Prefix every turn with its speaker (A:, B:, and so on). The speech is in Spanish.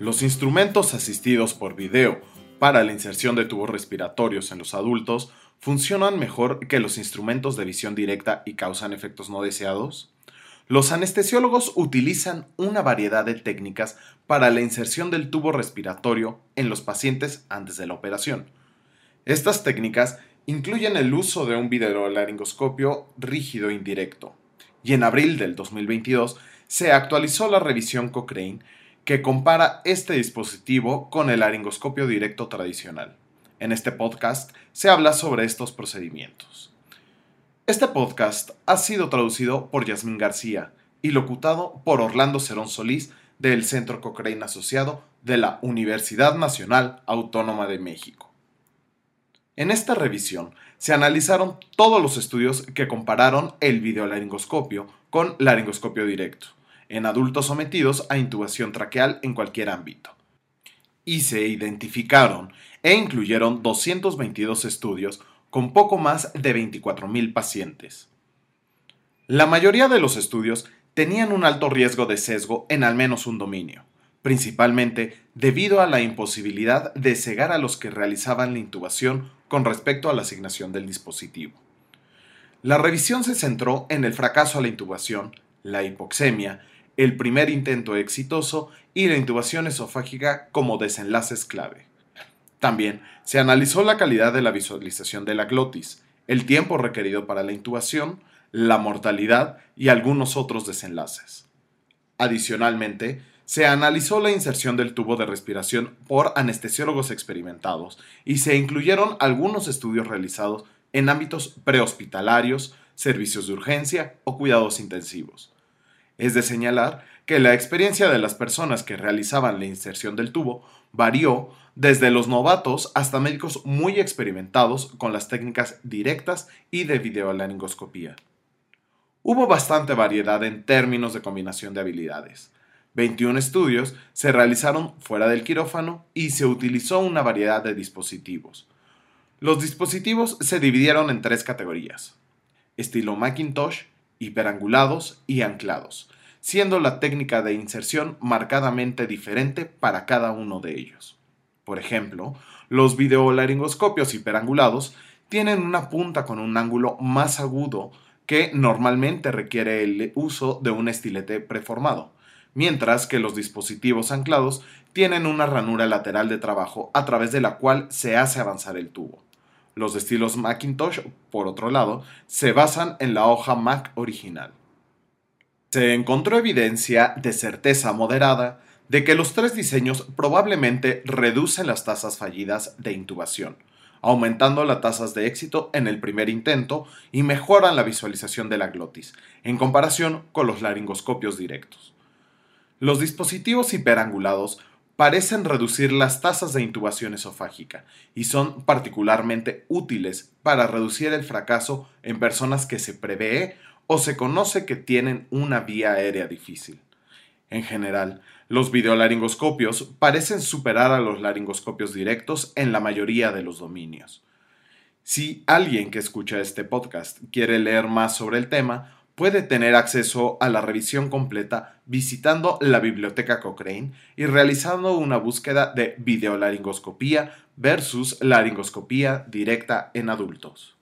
A: Los instrumentos asistidos por video para la inserción de tubos respiratorios en los adultos funcionan mejor que los instrumentos de visión directa y causan efectos no deseados? Los anestesiólogos utilizan una variedad de técnicas para la inserción del tubo respiratorio en los pacientes antes de la operación. Estas técnicas incluyen el uso de un videolaringoscopio rígido indirecto. Y en abril del 2022 se actualizó la revisión Cochrane que compara este dispositivo con el laringoscopio directo tradicional. En este podcast se habla sobre estos procedimientos. Este podcast ha sido traducido por Yasmín García y locutado por Orlando Cerón Solís del Centro Cochrane Asociado de la Universidad Nacional Autónoma de México. En esta revisión se analizaron todos los estudios que compararon el videolaringoscopio con laringoscopio directo en adultos sometidos a intubación traqueal en cualquier ámbito. Y se identificaron e incluyeron 222 estudios con poco más de 24.000 pacientes. La mayoría de los estudios tenían un alto riesgo de sesgo en al menos un dominio, principalmente debido a la imposibilidad de cegar a los que realizaban la intubación con respecto a la asignación del dispositivo. La revisión se centró en el fracaso a la intubación, la hipoxemia el primer intento exitoso y la intubación esofágica como desenlaces clave. También se analizó la calidad de la visualización de la glotis, el tiempo requerido para la intubación, la mortalidad y algunos otros desenlaces. Adicionalmente, se analizó la inserción del tubo de respiración por anestesiólogos experimentados y se incluyeron algunos estudios realizados en ámbitos prehospitalarios, servicios de urgencia o cuidados intensivos. Es de señalar que la experiencia de las personas que realizaban la inserción del tubo varió desde los novatos hasta médicos muy experimentados con las técnicas directas y de videolaringoscopía. Hubo bastante variedad en términos de combinación de habilidades. 21 estudios se realizaron fuera del quirófano y se utilizó una variedad de dispositivos. Los dispositivos se dividieron en tres categorías: estilo Macintosh, hiperangulados y anclados, siendo la técnica de inserción marcadamente diferente para cada uno de ellos. Por ejemplo, los videolaringoscopios hiperangulados tienen una punta con un ángulo más agudo que normalmente requiere el uso de un estilete preformado, mientras que los dispositivos anclados tienen una ranura lateral de trabajo a través de la cual se hace avanzar el tubo. Los estilos Macintosh, por otro lado, se basan en la hoja Mac original. Se encontró evidencia de certeza moderada de que los tres diseños probablemente reducen las tasas fallidas de intubación, aumentando las tasas de éxito en el primer intento y mejoran la visualización de la glotis, en comparación con los laringoscopios directos. Los dispositivos hiperangulados parecen reducir las tasas de intubación esofágica y son particularmente útiles para reducir el fracaso en personas que se prevé o se conoce que tienen una vía aérea difícil. En general, los videolaringoscopios parecen superar a los laringoscopios directos en la mayoría de los dominios. Si alguien que escucha este podcast quiere leer más sobre el tema, puede tener acceso a la revisión completa visitando la biblioteca Cochrane y realizando una búsqueda de videolaringoscopía versus laringoscopía directa en adultos.